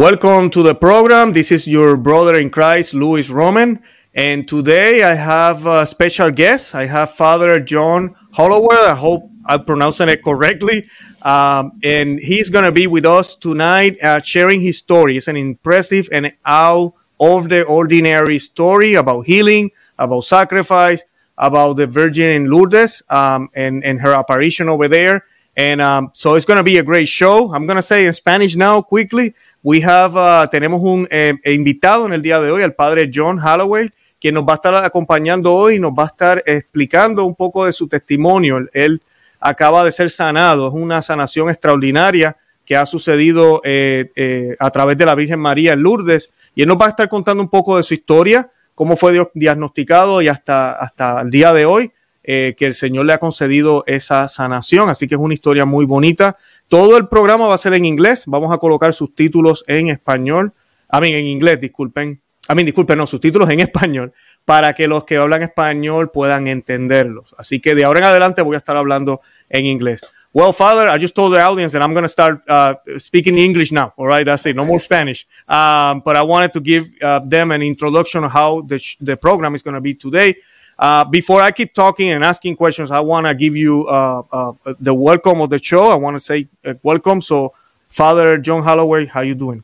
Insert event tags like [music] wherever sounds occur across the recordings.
Welcome to the program. This is your brother in Christ, Louis Roman. And today I have a special guest. I have Father John Holloway. I hope I'm pronouncing it correctly. Um, and he's going to be with us tonight, uh, sharing his story. It's an impressive and out of the ordinary story about healing, about sacrifice, about the Virgin in Lourdes um, and, and her apparition over there. And um, so it's going to be a great show. I'm going to say in Spanish now quickly. We have, uh, tenemos un eh, invitado en el día de hoy, el padre John Holloway, quien nos va a estar acompañando hoy y nos va a estar explicando un poco de su testimonio. Él acaba de ser sanado, es una sanación extraordinaria que ha sucedido eh, eh, a través de la Virgen María en Lourdes. Y él nos va a estar contando un poco de su historia, cómo fue diagnosticado y hasta, hasta el día de hoy eh, que el Señor le ha concedido esa sanación. Así que es una historia muy bonita. Todo el programa va a ser en inglés. Vamos a colocar subtítulos en español. A mí, en inglés, disculpen. A mí, disculpen, no, subtítulos en [laughs] español para que los que hablan español puedan entenderlos. Así que de ahora en adelante voy a estar hablando en inglés. Well, Father, I just told the audience that I'm going to start uh, speaking English now. All right, that's it. No more Spanish. Um, but I wanted to give uh, them an introduction of how the, the program is going to be today. Uh, before I keep talking and asking questions, I want to give you uh, uh, the welcome of the show. I want to say uh, welcome. So, Father John Holloway, how you doing?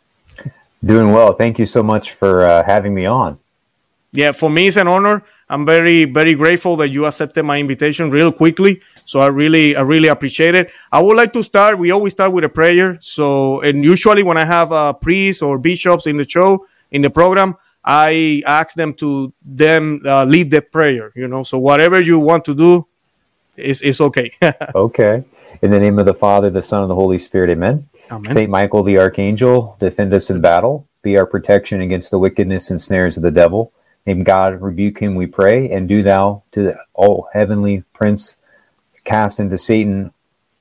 Doing well. Thank you so much for having me on. Yeah, for me it's an honor. I'm very, very grateful that you accepted my invitation real quickly. So I really, I really appreciate it. I would like to start. We always start with a prayer. So, and usually when I have uh, priests or bishops in the show, in the program, I ask them to them uh, lead the prayer, you know. So whatever you want to do is, is okay. [laughs] okay. In the name of the Father, the Son, and the Holy Spirit, amen. amen. Saint Michael the Archangel, defend us in battle, be our protection against the wickedness and snares of the devil. Name God, rebuke him, we pray, and do thou to the all heavenly prince cast into Satan,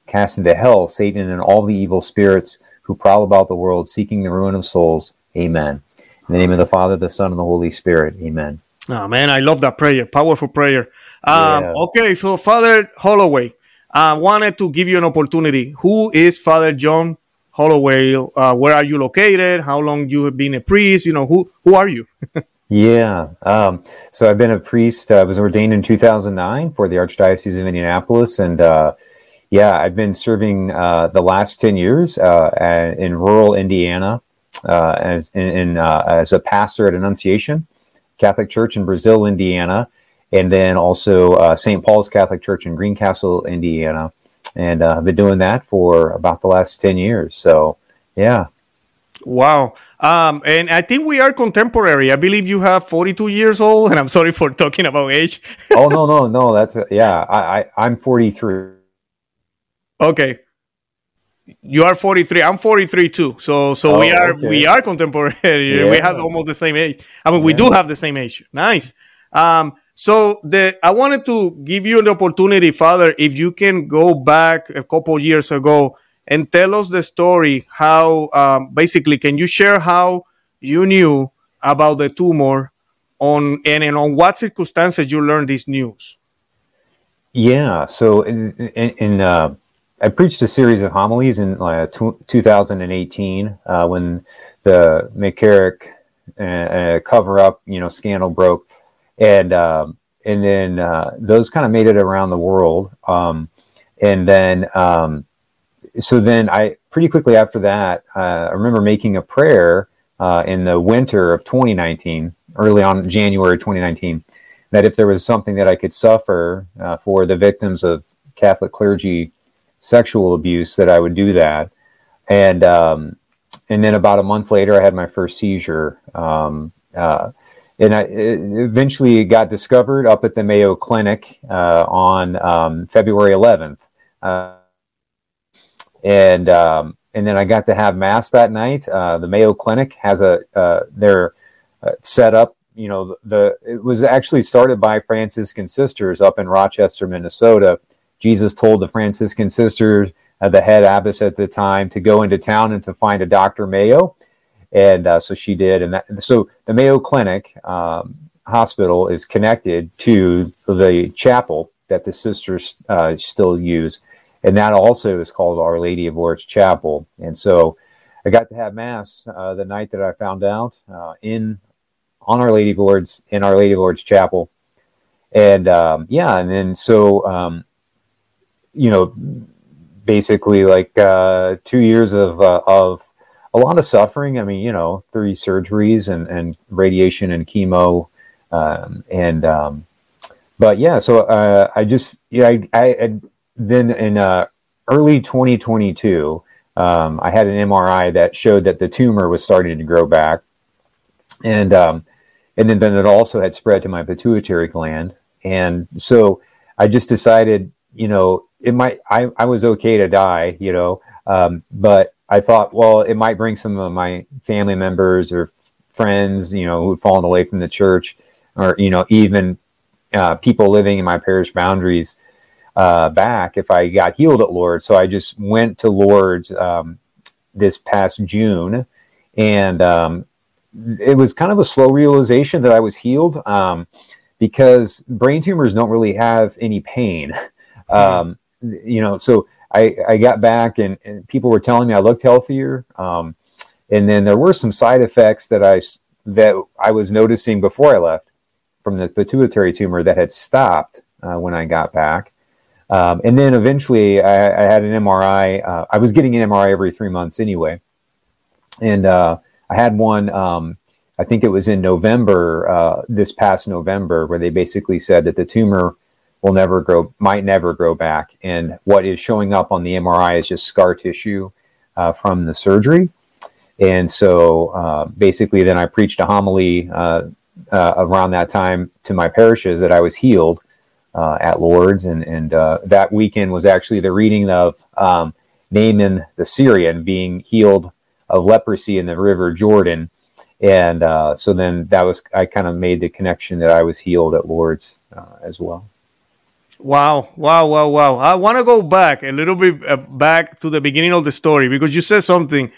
cast into hell, Satan and all the evil spirits who prowl about the world seeking the ruin of souls. Amen. In the name of the Father, the Son, and the Holy Spirit. Amen. Oh man, I love that prayer. Powerful prayer. Um, yeah. Okay, so Father Holloway, I wanted to give you an opportunity. Who is Father John Holloway? Uh, where are you located? How long you have been a priest? You know, who who are you? [laughs] Yeah. Um, so I've been a priest. I uh, was ordained in 2009 for the Archdiocese of Indianapolis. And uh, yeah, I've been serving uh, the last 10 years uh, in rural Indiana uh, as, in, in uh, as a pastor at Annunciation Catholic Church in Brazil, Indiana. And then also St. Paul's Catholic Church in Greencastle, Indiana. And I've been doing that for about the last 10 years. So, yeah. Wow. Um, and I think we are contemporary. I believe you have 42 years old, [laughs] and I'm sorry for talking about age. oh no, [laughs] no, no. That's yeah. I, I I'm 43. Okay. You are 43. I'm 43 too. So so oh, we are okay. we are contemporary. Yeah. [laughs] We have almost the same age. I mean, we do have the same age. Nice. Um, so the I wanted to give you an opportunity, Father, if you can go back a couple years ago and tell us the story. How um, basically can you share how you knew about the tumor on and, and on what circumstances you learned this news? Yeah, so in, in, in uh, I preached a series of homilies in uh, t- 2018 uh, when the McCarrick uh, uh, cover up, you know, scandal broke, and um, and then uh, those kind of made it around the world, um, and then um, so then I pretty quickly after that, I remember making a prayer in the winter of 2019, early on January 2019, that if there was something that I could suffer uh, for the victims of Catholic clergy sexual abuse, that I would do that. And um, and then about a month later, I had my first seizure. Um, uh, and I eventually got discovered up at the Mayo Clinic uh, on um, February 11th and um, and then I got to have mass that night. Uh, the Mayo Clinic has a uh, their uh, set up. You know, the it was actually started by Franciscan sisters up in Rochester, Minnesota. Jesus told the Franciscan sisters, uh, the head abbess at the time, to go into town and to find a Dr. Mayo, and uh, so she did. And that, so the Mayo Clinic um, hospital is connected to the chapel that the sisters uh, still use and that also is called Our Lady of Lourdes Chapel. And so I got to have mass uh, the night that I found out uh, in on Our Lady of Lourdes in Our Lady of Lourdes Chapel, and um, yeah, and then so um, you know, basically like uh, two years of uh, of a lot of suffering. I mean, you know, three surgeries and and radiation and chemo, um, and um, but yeah, so uh, I just yeah, I, I, I then in uh, early 2022. Um, I had an MRI that showed that the tumor was starting to grow back, and um, and then, then it also had spread to my pituitary gland, and so I just decided, you know, it might. I I was okay to die, you know, um, but I thought, well, it might bring some of my family members or friends, you know, who've fallen away from the church, or you know, even uh, people living in my parish boundaries uh, back if I got healed at Lourdes. So I just went to Lourdes um, this past June, and um, it was kind of a slow realization that I was healed um, because brain tumors don't really have any pain. [laughs] Um, you know, so I, I got back and, and, people were telling me I looked healthier. Um, and then there were some side effects that I that I was noticing before I left from the pituitary tumor that had stopped uh, when I got back. Um, and then eventually I, I had an MRI. Uh, I was getting an MRI every three months anyway. And uh, I had one, um, I think it was in November, uh, this past November, where they basically said that the tumor will never grow, might never grow back. And what is showing up on the MRI is just scar tissue uh, from the surgery. And so uh, basically, then I preached a homily uh, around that time to my parishes that I was healed uh, at Lourdes, and and uh, that weekend was actually the reading of um, Naaman the Syrian being healed of leprosy in the River Jordan, and uh, so then that was I kind of made the connection that I was healed at Lourdes uh, as well. Wow, wow, wow, wow! I want to go back a little bit uh, back to the beginning of the story because you said something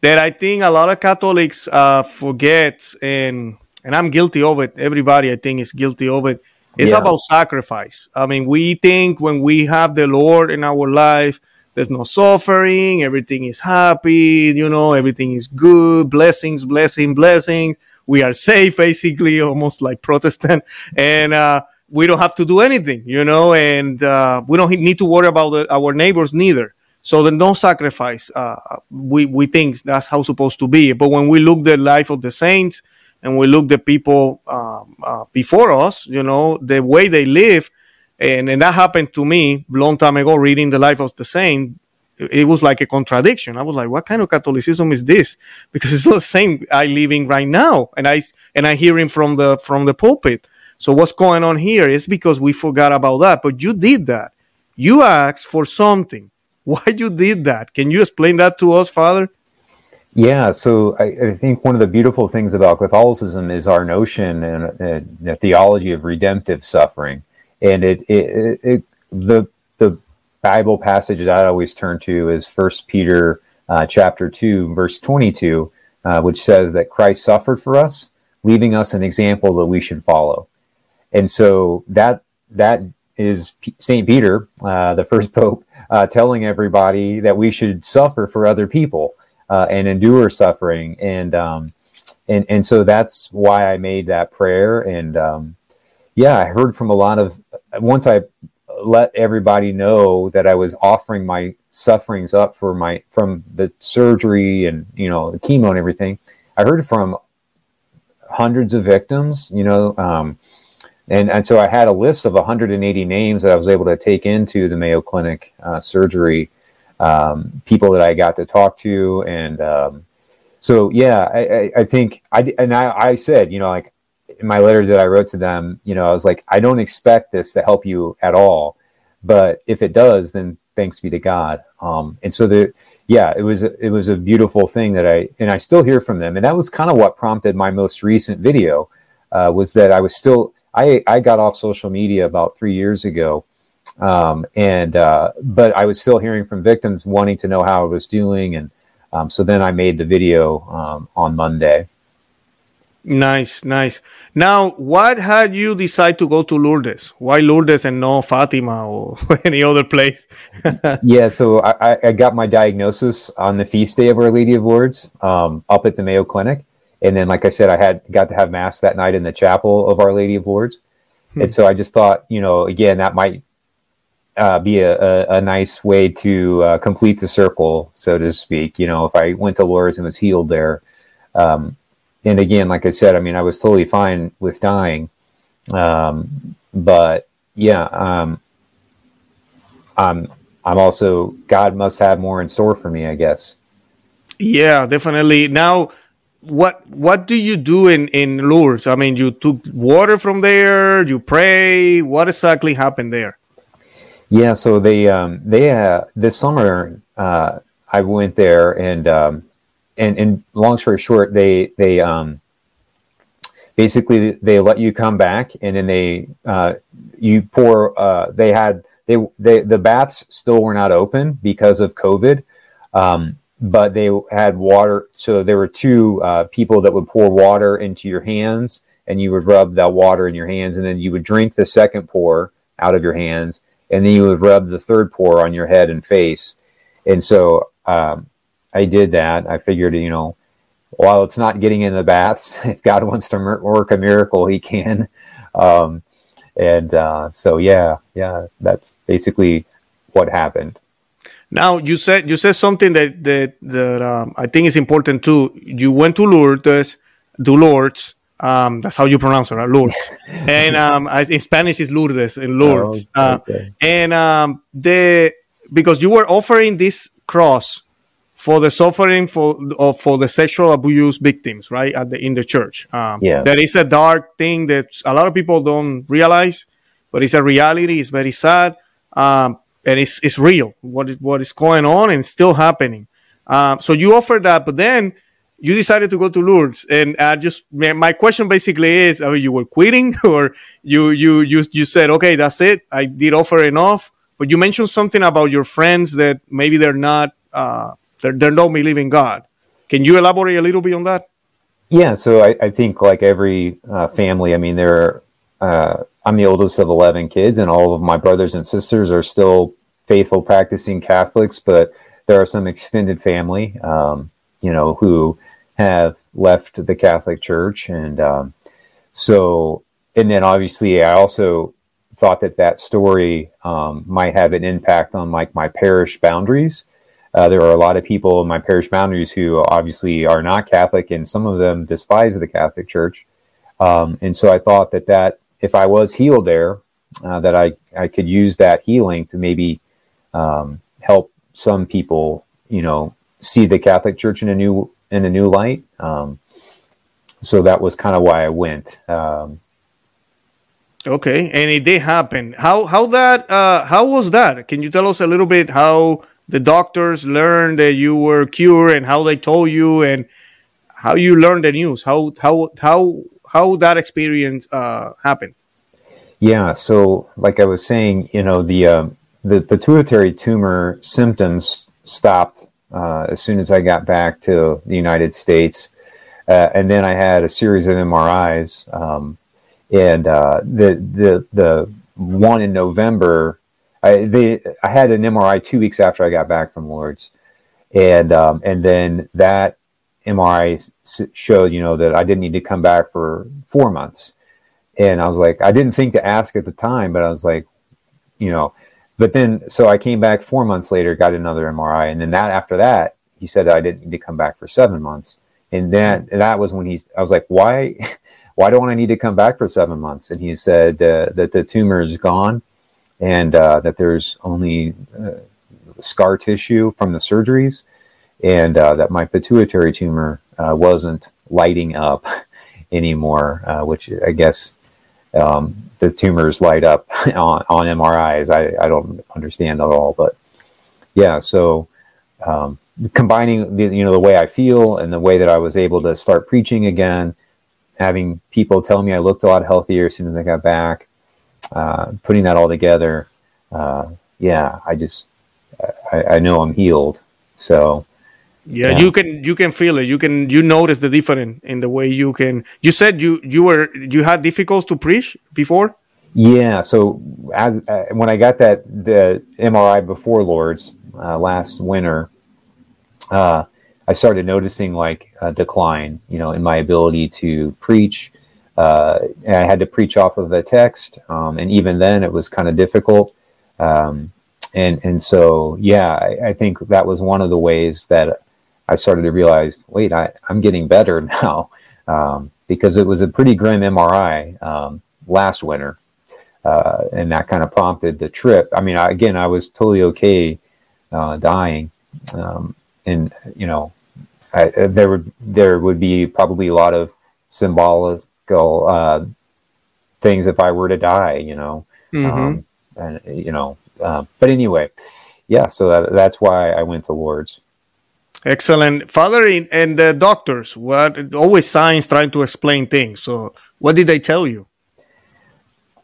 that I think a lot of Catholics uh, forget, and and I'm guilty of it. Everybody, I think, is guilty of it it's yeah. about sacrifice. I mean, we think when we have the Lord in our life, there's no suffering, everything is happy, you know, everything is good, blessings, blessing, blessings. We are safe, basically, [laughs] almost like Protestant, and uh, we don't have to do anything, you know, and uh, we don't need to worry about the, our neighbors neither. So then don't sacrifice. Uh, we we think that's how it's supposed to be. But when we look the life of the saints, and we look the people um, uh, before us, you know, the way they live, and, and that happened to me long time ago, reading the life of the saint. It was like a contradiction. I was like, "What kind of Catholicism is this?" Because it's the same I living right now, and I and I hearing from the from the pulpit. So what's going on here is because we forgot about that. But you did that. You asked for something. [laughs] Why you did that? Can you explain that to us, Father? Yeah, so I, I, think one of the beautiful things about Catholicism is our notion and, the theology of redemptive suffering, and it, it, it, the the Bible passage that I always turn to is First Peter uh, chapter two, verse twenty two, uh, which says that Christ suffered for us, leaving us an example that we should follow, and so that that is Saint Peter, uh, the first [laughs] pope, uh, telling everybody that we should suffer for other people uh, and endure suffering. And, um, and, and so that's why I made that prayer. And, um, yeah, I heard from a lot of, once I let everybody know that I was offering my sufferings up for my, from the surgery and, you know, the chemo and everything, I heard from hundreds of victims, you know, um, and, and so I had a list of 180 names that I was able to take into the Mayo Clinic uh, surgery um, people that I got to talk to, and um, so yeah, I, I, I, think I and I, I said, you know, like in my letter that I wrote to them, you know, I was like, I don't expect this to help you at all, but if it does, then thanks be to God. Um, and so the yeah, it was it was a beautiful thing that I and I still hear from them, and that was kind of what prompted my most recent video uh, was that I was still I I got off social media about three years ago um, and uh, but I was still hearing from victims wanting to know how I was doing, and um, so then I made the video um, on Monday. Nice, nice. Now, what had you decide to go to Lourdes? Why Lourdes and no Fatima or [laughs] any other place? [laughs] yeah, so I, I, got my diagnosis on the feast day of Our Lady of Lourdes um, up at the Mayo Clinic, and then, like I said, I had got to have mass that night in the chapel of Our Lady of Lourdes. hmm. and so I just thought, you know, again, that might uh, be a, a, a, nice way to uh, complete the circle, so to speak. You know, if I went to Lourdes and was healed there. Um, and again, like I said, I mean, I was totally fine with dying. Um, but yeah, um, I'm, I'm also, God must have more in store for me, I guess. Yeah, definitely. Now, what what do you do in in Lourdes? I mean, you took water from there. You pray. What exactly happened there? Yeah, so they um, they uh, this summer uh, I went there and um, and and long story short, they they um, basically they let you come back, and then they uh, you pour. Uh, they had they they the baths still were not open because of COVID. Um, but they had water. So there were two uh, people that would pour water into your hands, and you would rub that water in your hands, and then you would drink the second pour out of your hands, and then you would rub the third pour on your head and face. And so um, I did that. I figured, you know, while it's not getting in the baths, [laughs] if God wants to work a miracle, He can. [laughs] Um, and uh, so, yeah, yeah, that's basically what happened. Now you said you said something that that that um, I think is important too. You went to Lourdes, to Lourdes. Um, that's how you pronounce it, right? Lourdes. [laughs] and um, in Spanish is Lourdes in Lourdes. Oh, okay. uh, and um, the because you were offering this cross for the suffering for uh, for the sexual abuse victims, right? At the in the church, um, yeah, that is a dark thing that a lot of people don't realize, but it's a reality. It's very sad, um, and it's it's real. What is what is going on and still happening. Um, so you offered that, but then you decided to go to Lourdes, and I just my question basically is: I mean, you were quitting, [laughs] or you you you you said, okay, that's it. I did offer enough, but you mentioned something about your friends that maybe they're not. Uh, they they don't believe in God. Can you elaborate a little bit on that? Yeah, so I, I think like every uh, family, I mean, there. Uh, I'm the oldest of eleven kids, and all of my brothers and sisters are still faithful, practicing Catholics. But there are some extended family, um, you know, who have left the Catholic Church, and um, so, and then obviously, I also thought that that story um, might have an impact on like my parish boundaries uh, there are a lot of people in my parish boundaries who obviously are not Catholic, and some of them despise the Catholic Church. Um, and so I thought that that if I was healed there, uh, that I I could use that healing to maybe um, help some people, you know, see the Catholic Church in a new in a new light. Um, so that was kind of why I went. Um, okay, and it did happen. How how that uh, how was that? Can you tell us a little bit how the doctors learned that you were cured and how they told you and how you learned the news how how how how that experience uh, happened? Yeah so like i was saying you know the uh, the pituitary tumor symptoms stopped uh, as soon as i got back to the united states. Uh, and then i had a series of mris um, and uh, the the the one in november I they I had an MRI two weeks after I got back from Lourdes, and um, and then that MRI showed you know that I didn't need to come back for four months, and I was like I didn't think to ask at the time, but I was like, you know, but then so I came back four months later, got another MRI, and then that after that he said I didn't need to come back for seven months, and then that was when he I was like why. [laughs] Why don't I need to come back for seven months? And he said uh, that the tumor is gone and uh, that there's only uh, scar tissue from the surgeries, and uh, that my pituitary tumor uh, wasn't lighting up [laughs] anymore, uh, which I guess um, the tumors light up [laughs] on, on MRIs. I, I don't understand at all, but yeah, so. Um, combining the, you know the way I feel and the way that I was able to start preaching again, having people tell me I looked a lot healthier as soon as I got back, uh, putting that all together, uh, yeah, I just I, I, know I'm healed. So Yeah, yeah, you can you can feel it. You can you notice the difference in the way you can. You said you you were you had difficulties to preach before. Yeah. So as uh, when I got that the MRI before Lourdes uh, last winter, uh, I started noticing like a decline, you know, in my ability to preach. Uh, I had to preach off of the text, um, and even then, it was kind of difficult. Um, and and so, yeah, I, I, think that was one of the ways that I started to realize, wait, I, I'm getting better [laughs] now, um, because it was a pretty grim MRI um, last winter, uh, and that kind of prompted the trip. I mean, I, again, I was totally okay uh, dying, um, and you know, I, there would there would be probably a lot of symbolical uh, things if I were to die, you know, mm-hmm. um, and you know, uh, but anyway, yeah. So that, that's why I went to Lourdes. Excellent, Father, and the doctors. What always science trying to explain things. So, what did they tell you?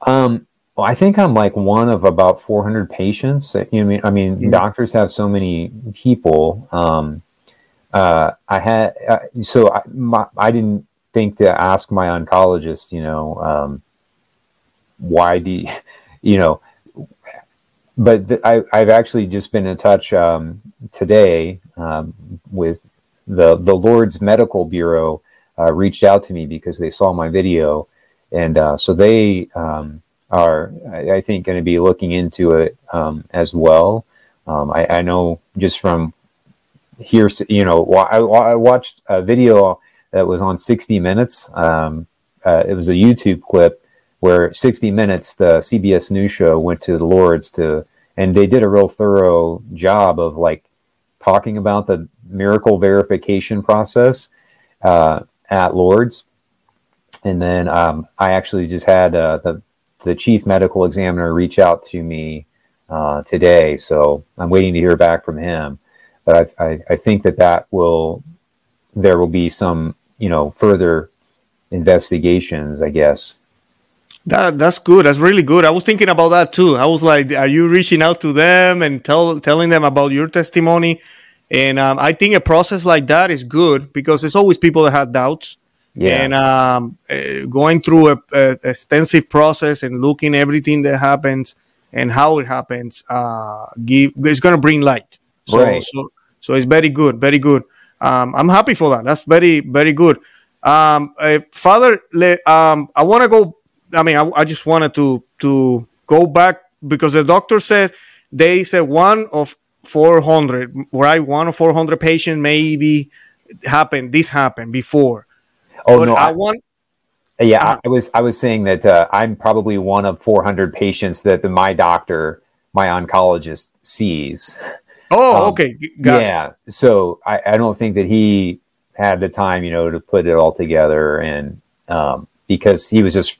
Um, well, I think I'm like one of about 400 patients. You know, I mean, I mean, mm-hmm. doctors have so many people. Um, uh, I had uh, so I, my, I didn't think to ask my oncologist. You know, um, why do you, [laughs] you know? But th- I, I've actually just been in touch um, today um, with the the Lourdes Medical Bureau. Uh, reached out to me because they saw my video, and uh, so they um, are, I, I think, going to be looking into it um, as well. Um, I, I, know just from here, you know, I, I, watched a video that was on 60 Minutes. Um, uh, it was a YouTube clip where 60 Minutes, the CBS News show, went to the Lourdes to, and they did a real thorough job of like talking about the miracle verification process uh, at Lourdes. And then um, I actually just had uh, the the chief medical examiner reach out to me uh, today, so I'm waiting to hear back from him. But I, I, I think that that will there will be some you know further investigations, I guess. That that's good. That's really good. I was thinking about that too. I was like, are you reaching out to them and tell telling them about your testimony? And um, I think a process like that is good because there's always people that have doubts. Yeah. And um, uh, going through a, a, extensive process and looking everything that happens and how it happens, uh, give it's going to bring light. So, right. so, so it's very good, very good. Um, I'm happy for that. That's very, very good. Um, uh, Father, um, I want to go. I mean, I, I just wanted to to go back because the doctor said they said one of 400, right? One of 400 patients maybe happened. This happened before. Oh but no, I, I want. Yeah, uh, I was I was saying that uh, I'm probably one of 400 patients that the, my doctor, my oncologist, sees. Oh, um, okay. Got yeah. It. So I, I don't think that he had the time, you know, to put it all together, and um, because he was just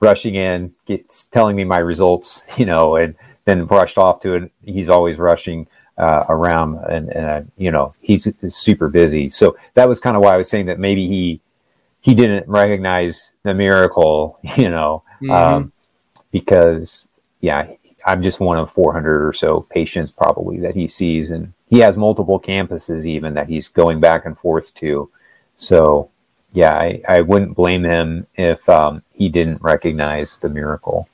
rushing in, gets, telling me my results, [laughs] you know, and then rushed off to it. He's always rushing uh, around, and, and uh, you know, he's super busy. So that was kind of why I was saying that maybe he he didn't recognize the miracle, [laughs] you know, mm-hmm. um, because yeah, I'm just one of 400 or so patients probably that he sees, and he has multiple campuses even that he's going back and forth to. So yeah, I, I wouldn't blame him if um, he didn't recognize the miracle.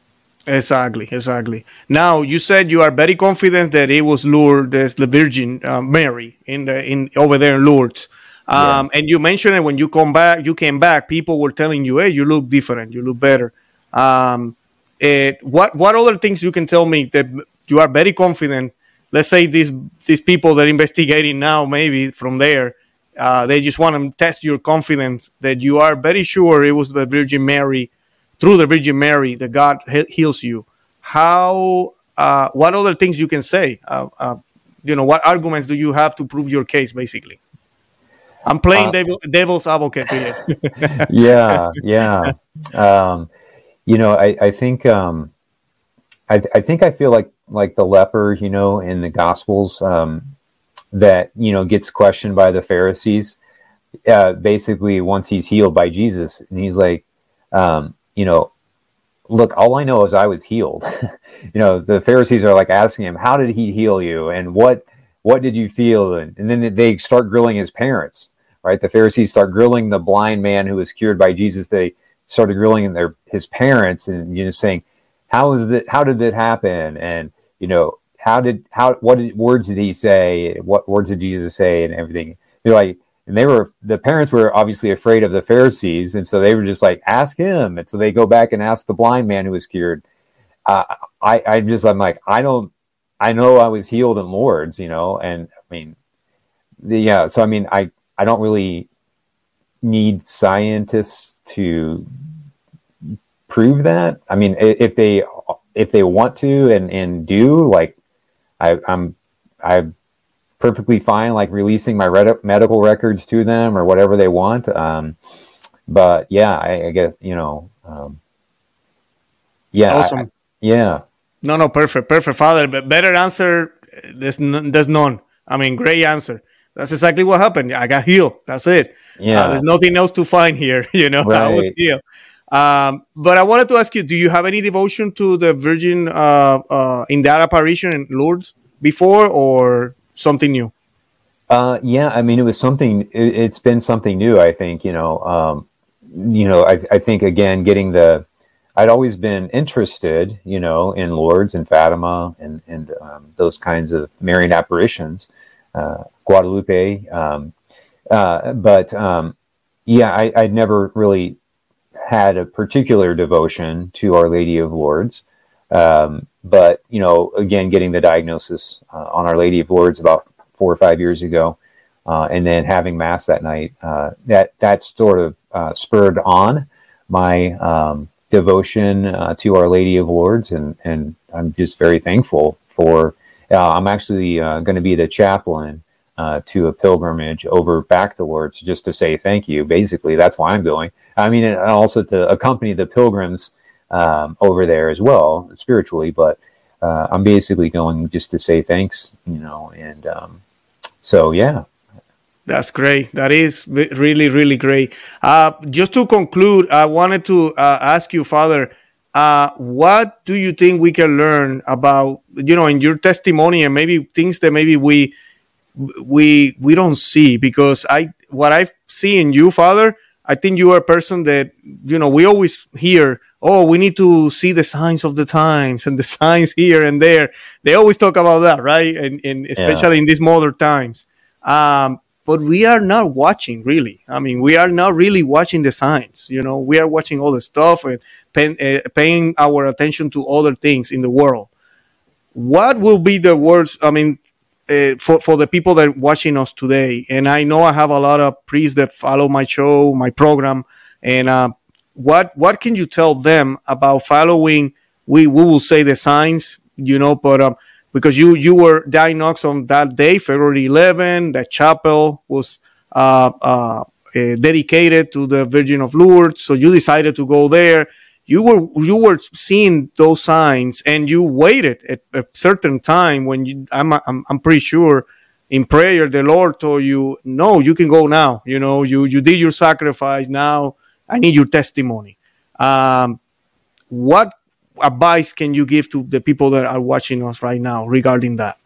Exactly, exactly. Now you said you are very confident that it was Lourdes, the Virgin uh, Mary, in the in over there in Lourdes. Um, yeah. And you mentioned it when you come back, you came back, people were telling you, "Hey, you look different, you look better." Um, it, what what other things you can tell me that you are very confident? Let's say these these people that are investigating now, maybe from there, uh, they just want to test your confidence that you are very sure it was the Virgin Mary, through the Virgin Mary, that God heals you. How? Uh, what other things you can say? Uh, uh, you know, what arguments do you have to prove your case, basically? I'm playing uh, devil, devil's advocate here. [laughs] yeah, yeah. Um, you know, I, I think um, I, I, think I feel like like the leper, you know, in the Gospels um, that you know gets questioned by the Pharisees. Uh, basically, once he's healed by Jesus, and he's like, um, you know, look, all I know is I was healed. [laughs] you know, the Pharisees are like asking him, "How did he heal you?" and what what did you feel? And, and then they start grilling his parents, right? The Pharisees start grilling the blind man who was cured by Jesus. They started grilling their his parents and you know saying, how is that? How did that happen? And you know, how did how what did, words did he say? What words did Jesus say? And everything. They're like, and they were the parents were obviously afraid of the Pharisees, and so they were just like, ask him. And so they go back and ask the blind man who was cured. Uh, I I just I'm like I don't I know I was healed in Lourdes, you know, and I mean, the, yeah. So I mean, I I don't really need scientists to prove that. I mean, if they if they want to and and do like, I, I'm I'm perfectly fine like releasing my red- medical records to them or whatever they want. Um, but yeah, I, I guess you know, um, yeah, awesome. I, yeah. No, no, perfect, perfect, Father. But better answer, there's n- there's none. I mean, great answer. That's exactly what happened. I got healed. That's it. Yeah. Uh, there's nothing else to find here. [laughs] You know, right. I was healed. Um, but I wanted to ask you: Do you have any devotion to the Virgin uh, uh, in that apparition in Lourdes before, or something new? Uh, yeah, I mean, it was something. It, has been something new. I think you know. Um, you know, I, I think again, getting the I'd always been interested, you know, in Lourdes and Fatima and and um, those kinds of Marian apparitions, uh, Guadalupe. Um, uh, but um, yeah, I, would never really had a particular devotion to Our Lady of Lourdes. Um, but you know, again, getting the diagnosis uh, on Our Lady of Lourdes about four or five years ago, uh, and then having mass that night, uh, that that sort of uh, spurred on my um, devotion uh, to Our Lady of Lourdes, and and I'm just very thankful for. Uh, I'm actually going to be the chaplain uh, to a pilgrimage over back to Lourdes just to say thank you. Basically, that's why I'm going. I mean, and also to accompany the pilgrims um, over there as well spiritually, but uh, I'm basically going just to say thanks, you know, and um, so yeah, that's great. That is really, really great. Uh, just to conclude, I wanted to uh, ask you, Father, uh, what do you think we can learn about, you know, in your testimony and maybe things that maybe we we we don't see because I what I see in you, Father, I think you are a person that you know we always hear, oh, we need to see the signs of the times and the [laughs] signs here and there. They always talk about that, right? And, and especially yeah. in these modern times. Um, but we are not watching really. I mean, we are not really watching the signs. You know, we are watching all the stuff and pay, uh, paying our attention to other things in the world. What will be the words? I mean, uh, for for the people that are watching us today, and I know I have a lot of priests that follow my show, my program, and uh, what what can you tell them about following? We we will say the signs, you know, but um, because you you were diagnosed on that day, February 11. The chapel was uh, uh, uh, dedicated to the Virgin of Lourdes, so you decided to go there. You were you were seeing those signs, and you waited at a certain time when you. I'm I'm, I'm pretty sure in prayer the Lord told you, "No, you can go now. You know, you you did your sacrifice. Now I need your testimony." Um, what advice can you give to the people that are watching us right now regarding that?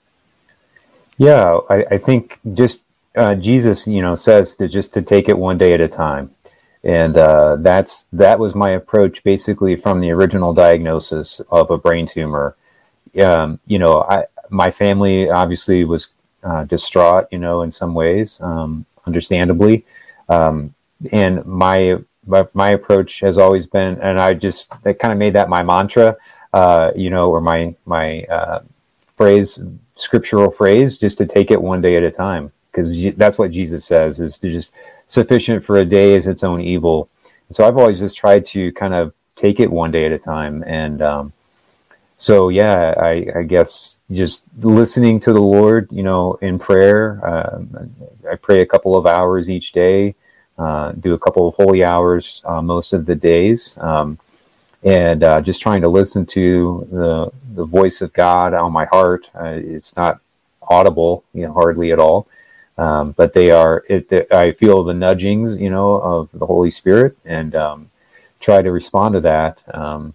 Yeah, I, I think just uh, Jesus, you know, says to just to take it one day at a time, and uh, that's that was my approach basically from the original diagnosis of a brain tumor. Um, you know, I my family obviously was uh, distraught, you know, in some ways, um, understandably, um, and my but my approach has always been, and I just I kind of made that my mantra, uh, you know, or my my uh, phrase, scriptural phrase, just to take it one day at a time, because that's what Jesus says is to just sufficient for a day is its own evil. And so I've always just tried to kind of take it one day at a time, and um, so yeah, I, I, guess just listening to the Lord, you know, in prayer. Uh, I pray a couple of hours each day uh, do a couple of holy hours uh, most of the days, um, and uh, just trying to listen to the the voice of God on my heart. Uh, it's not audible, you know, hardly at all, um, but they are. It, I feel the nudgings, you know, of the Holy Spirit, and um, try to respond to that. Um,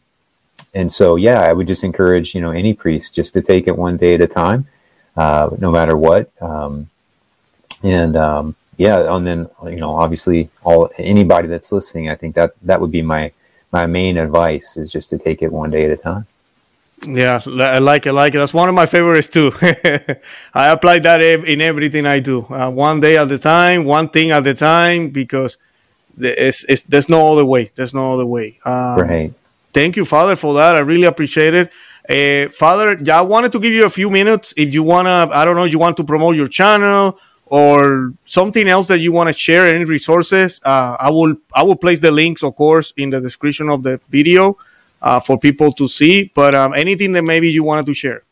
and so, yeah, I would just encourage you know any priest just to take it one day at a time. uh, no matter what. Um, and um, yeah, and then you know, obviously, all anybody that's listening, I think that that would be my my main advice is just to take it one day at a time. Yeah, I like it. Like it. That's one of my favorites too. [laughs] I apply that in everything I do. Uh, one day at a time, one thing at a time, because it's, it's, there's no other way. There's no other way. Um, right. Thank you, Father, for that. I really appreciate it. Uh, Father, yeah, I wanted to give you a few minutes. If you wanna, I don't know, you want to promote your channel or something else that you want to share, any resources, uh, I will I will place the links, of course, in the description of the video uh, for people to see. But um, anything that maybe you wanted to share.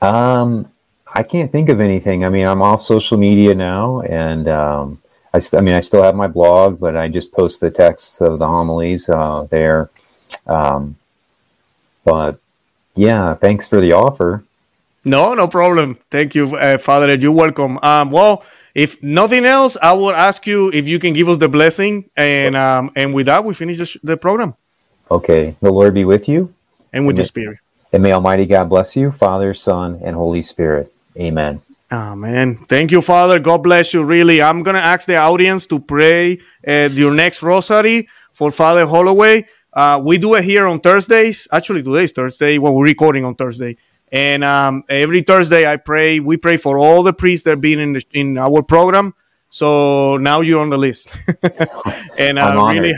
Um, I can't think of anything. I mean, I'm off social media now, and um, I, st- I mean, I still have my blog, but I just post the texts of the homilies uh, there. Um, but yeah, thanks for the offer. No, no problem. Thank you, uh, Father. You're welcome. Um, well, if nothing else, I will ask you if you can give us the blessing, and um, and with that, we finish the, sh- the program. Okay. The Lord be with you, and with and the Spirit. And may Almighty God bless you, Father, Son, and Holy Spirit. Amen. Amen. Thank you, Father. God bless you. Really, I'm gonna ask the audience to pray at your next rosary for Father Holloway. Uh, we do it here on Thursdays. Actually, today is Thursday. Well, we're recording on Thursday. And um, every Thursday, I pray. We pray for all the priests that have been in the, in our program. So now you're on the list, [laughs] and I'm, I'm really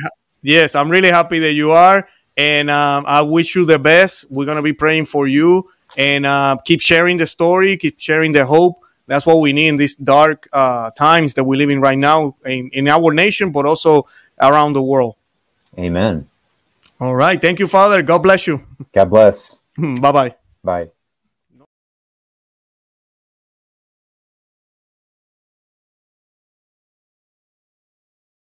yes, I'm really happy that you are. And um, I wish you the best. We're gonna be praying for you, and uh, keep sharing the story, keep sharing the hope. That's what we need in these dark uh, times that we live in right now in, in our nation, but also around the world. Amen. All right. Thank you, Father. God bless you. God bless. [laughs] bye bye. Bye.